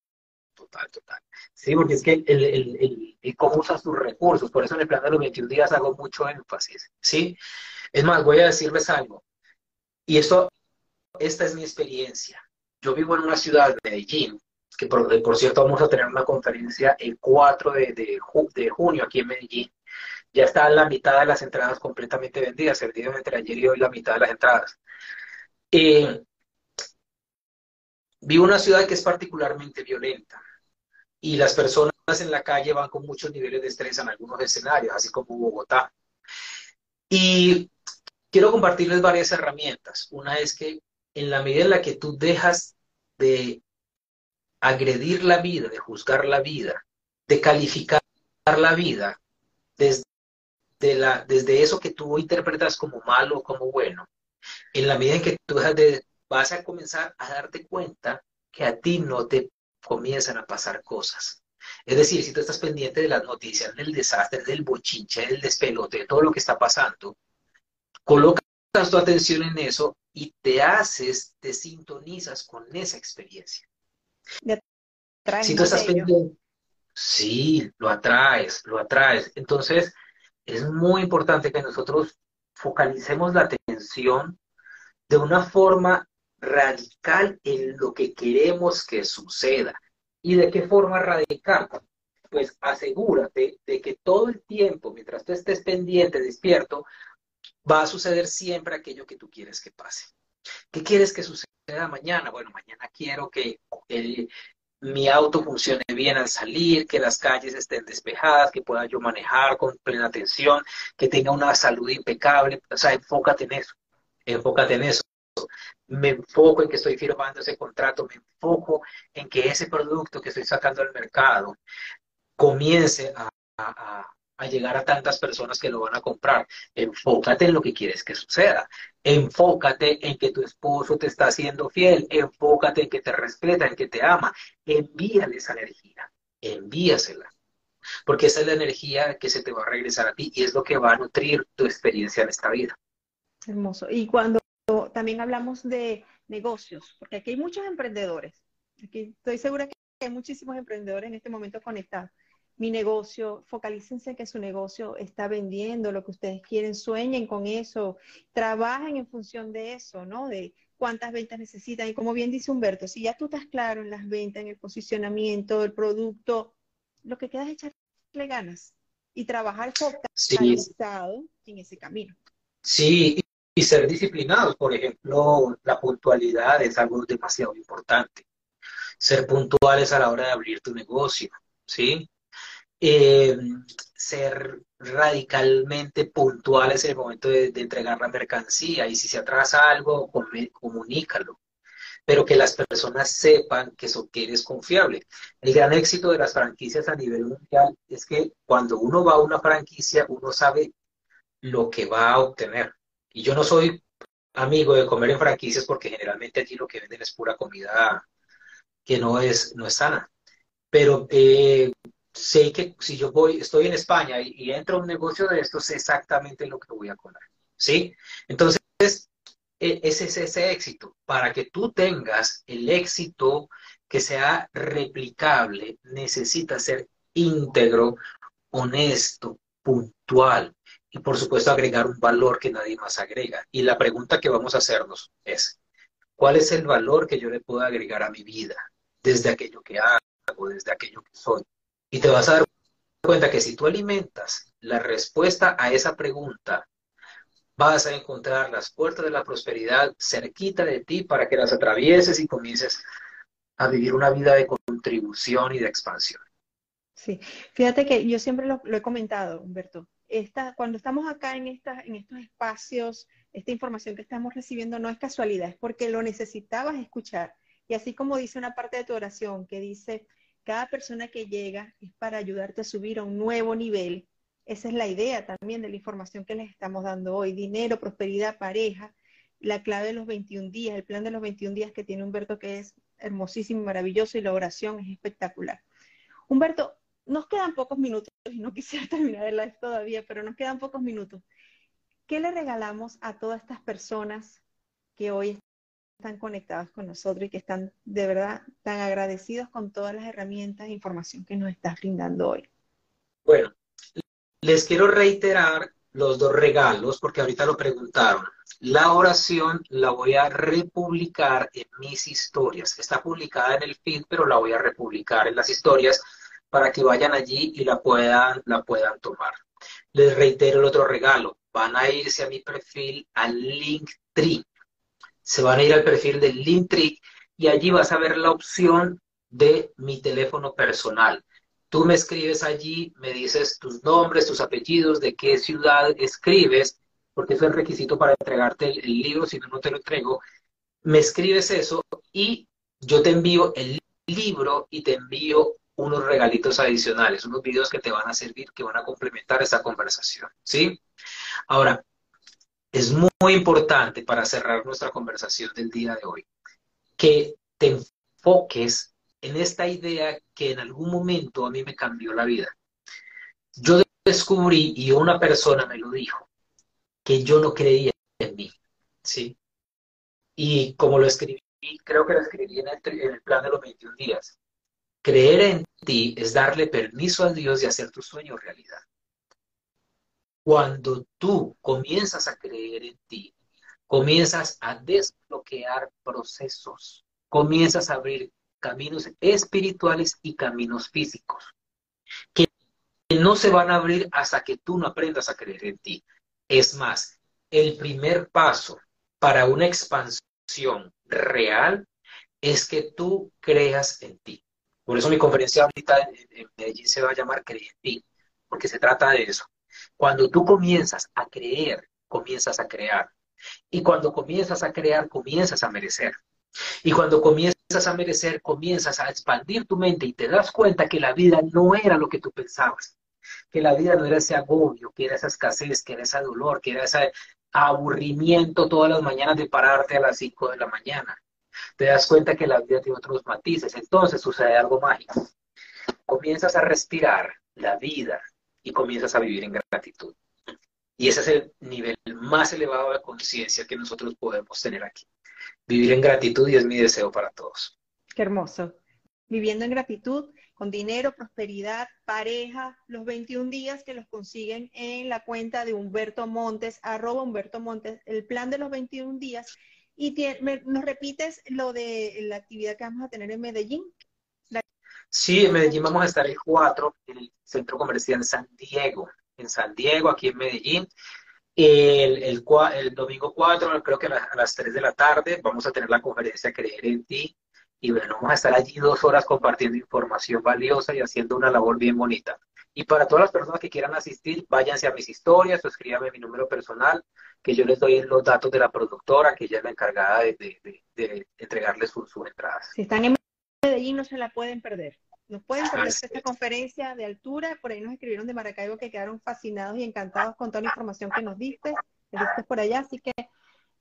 S2: total, total. Sí, porque es que el, el, el, cómo usas tus recursos, por eso en el plan de los 21 días hago mucho énfasis, ¿sí? Es más, voy a decirles algo. Y esto, esta es mi experiencia. Yo vivo en una ciudad, de Medellín, que por, cierto vamos a tener una conferencia el 4 de, junio aquí en Medellín. Ya está la mitad de las entradas completamente vendidas, el entre ayer y hoy la mitad de las entradas. Eh, vivo una ciudad que es particularmente violenta y las personas en la calle van con muchos niveles de estrés en algunos escenarios, así como Bogotá. Y quiero compartirles varias herramientas. Una es que en la medida en la que tú dejas de agredir la vida, de juzgar la vida, de calificar la vida desde, eso que tú interpretas como malo o como bueno, en la medida en que tú dejas de, vas a comenzar a darte cuenta que a ti no te comienzan a pasar cosas. Es decir, si tú estás pendiente de las noticias, del desastre, del bochinche, del despelote, de todo lo que está pasando, colocas tu atención en eso y te haces, te sintonizas con esa experiencia. Si tú estás pendiente, sí, lo atraes, lo atraes. Entonces, es muy importante que nosotros focalicemos la atención de una forma radical en lo que queremos que suceda. ¿Y de qué forma radical? Pues asegúrate de que todo el tiempo, mientras tú estés pendiente, despierto, va a suceder siempre aquello que tú quieres que pase. ¿Qué quieres que suceda mañana? Bueno, mañana quiero que mi auto funcione bien al salir, que las calles estén despejadas, que pueda yo manejar con plena atención, que tenga una salud impecable. O sea, enfócate en eso, enfócate en eso. Me enfoco en que estoy firmando ese contrato, me enfoco en que ese producto que estoy sacando al mercado comience a, a llegar a tantas personas que lo van a comprar. Enfócate en lo que quieres que suceda. Enfócate en que tu esposo te está haciendo fiel. Enfócate en que te respeta, en que te ama. Envíale esa energía. Envíasela. Porque esa es la energía que se te va a regresar a ti y es lo que va a nutrir tu experiencia en esta vida.
S1: Hermoso. Y cuando también hablamos de negocios, porque aquí hay muchos emprendedores. Aquí estoy segura que hay muchísimos emprendedores en este momento conectados mi negocio, focalícense en que su negocio está vendiendo lo que ustedes quieren, sueñen con eso, trabajen en función de eso, ¿no? De cuántas ventas necesitan. Y como bien dice Humberto, si ya tú estás claro en las ventas, en el posicionamiento del producto, lo que queda es echarle ganas y trabajar focalizado en ese camino.
S2: Sí, y ser disciplinados, por ejemplo, la puntualidad es algo demasiado importante. Ser puntuales a la hora de abrir tu negocio, ¿sí? Eh, ser radicalmente puntuales en el momento de, entregar la mercancía y si se atrasa algo, comunícalo. Pero que las personas sepan que, eso, que eres confiable. El gran éxito de las franquicias a nivel mundial es que cuando uno va a una franquicia, uno sabe lo que va a obtener. Y yo no soy amigo de comer en franquicias porque generalmente aquí lo que venden es pura comida que no es, no es sana. Pero eh, sé que si yo voy, estoy en España y, entro a un negocio de estos, sé exactamente lo que voy a comer. ¿Sí? Entonces, e, ese es ese éxito. Para que tú tengas el éxito que sea replicable, necesita ser íntegro, honesto, puntual y por supuesto agregar un valor que nadie más agrega. Y la pregunta que vamos a hacernos es, ¿cuál es el valor que yo le puedo agregar a mi vida desde aquello que hago, desde aquello que soy? Y te vas a dar cuenta que si tú alimentas la respuesta a esa pregunta, vas a encontrar las puertas de la prosperidad cerquita de ti para que las atravieses y comiences a vivir una vida de contribución y de expansión.
S1: Sí, fíjate que yo siempre lo, he comentado, Humberto. Esta, cuando estamos acá en, esta, en estos espacios, esta información que estamos recibiendo no es casualidad, es porque lo necesitabas escuchar. Y así como dice una parte de tu oración que dice, cada persona que llega es para ayudarte a subir a un nuevo nivel. Esa es la idea también de la información que les estamos dando hoy. Dinero, prosperidad, pareja, la clave de los 21 días, el plan de los 21 días que tiene Humberto, que es hermosísimo, maravilloso y la oración es espectacular. Humberto, nos quedan pocos minutos y no quisiera terminar el live todavía, pero nos quedan pocos minutos. ¿Qué le regalamos a todas estas personas que hoy están conectados con nosotros y que están de verdad tan agradecidos con todas las herramientas e información que nos estás brindando hoy.
S2: Bueno, les quiero reiterar los dos regalos porque ahorita lo preguntaron. La oración la voy a republicar en mis historias. Está publicada en el feed, pero la voy a republicar en las historias para que vayan allí y la puedan, la puedan tomar. Les reitero el otro regalo. Van a irse a mi perfil al Linktree se van a ir al perfil del Linktree y allí vas a ver la opción de mi teléfono personal. Tú me escribes allí, me dices tus nombres, tus apellidos, de qué ciudad escribes, porque eso es el requisito para entregarte el, libro, si no, no te lo entrego. Me escribes eso y yo te envío el libro y te envío unos regalitos adicionales, unos videos que te van a servir, que van a complementar esta conversación, ¿sí? Ahora, es muy importante para cerrar nuestra conversación del día de hoy, que te enfoques en esta idea que en algún momento a mí me cambió la vida. Yo descubrí, y una persona me lo dijo, que yo no creía en mí, ¿sí? Y como lo escribí, creo que lo escribí en el, plan de los 21 días, creer en ti es darle permiso a Dios de hacer tu sueño realidad. Cuando tú comienzas a creer en ti, comienzas a desbloquear procesos, comienzas a abrir caminos espirituales y caminos físicos, que no se van a abrir hasta que tú no aprendas a creer en ti. Es más, el primer paso para una expansión real es que tú creas en ti. Por eso mi conferencia ahorita en Medellín se va a llamar Creer en ti, porque se trata de eso. Cuando tú comienzas a creer, comienzas a crear. Y cuando comienzas a crear, comienzas a merecer. Y cuando comienzas a merecer, comienzas a expandir tu mente y te das cuenta que la vida no era lo que tú pensabas, que la vida no era ese agobio, que era esa escasez, que era ese dolor, que era ese aburrimiento todas las mañanas de pararte a las 5 de la mañana. Te das cuenta que la vida tiene otros matices, entonces sucede algo mágico. Comienzas a respirar la vida y comienzas a vivir en gratitud. Y ese es el nivel más elevado de conciencia que nosotros podemos tener aquí vivir en gratitud y es mi deseo para todos.
S1: Qué hermoso. Viviendo en gratitud, con dinero, prosperidad, pareja, los 21 días que los consiguen en la cuenta de Humberto Montes, arroba Humberto Montes, el plan de los 21 días. Y nos repites lo de la actividad que vamos a tener en Medellín.
S2: Sí, en Medellín vamos a estar el 4 en el Centro Comercial San Diego, en San Diego, aquí en Medellín. El, el, el, domingo 4, creo que a, las 3 de la tarde, vamos a tener la conferencia Creer en ti. Y bueno, vamos a estar allí dos horas compartiendo información valiosa y haciendo una labor bien bonita. Y para todas las personas que quieran asistir, váyanse a mis historias o escríbanme mi número personal, que yo les doy los datos de la productora, que ella es la encargada de, de, entregarles sus, sus entradas.
S1: Si están en Medellín, no se la pueden perder. Nos pueden perder esta conferencia de altura. Por ahí nos escribieron de Maracaibo que quedaron fascinados y encantados con toda la información que nos diste. por allá. Así que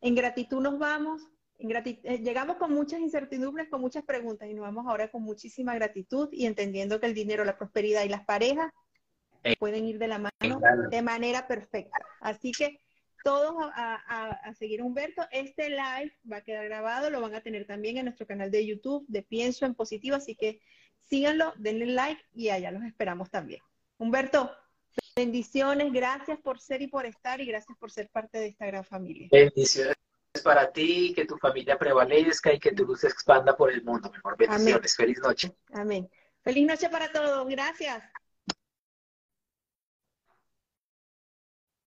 S1: en gratitud nos vamos. En eh, llegamos con muchas incertidumbres, con muchas preguntas y nos vamos ahora con muchísima gratitud y entendiendo que el dinero, la prosperidad y las parejas eh, pueden ir de la mano de manera perfecta. Así que todos a, a, seguir Humberto. Este live va a quedar grabado, lo van a tener también en nuestro canal de YouTube de Pienso en Positivo, así que síganlo, denle like y allá los esperamos también. Humberto, bendiciones, gracias por ser y por estar y gracias por ser parte de esta gran familia.
S2: Bendiciones para ti, que tu familia prevalezca y que tu luz se expanda por el mundo. Mejor bendiciones. Feliz noche.
S1: Amén. Feliz noche para todos. Gracias.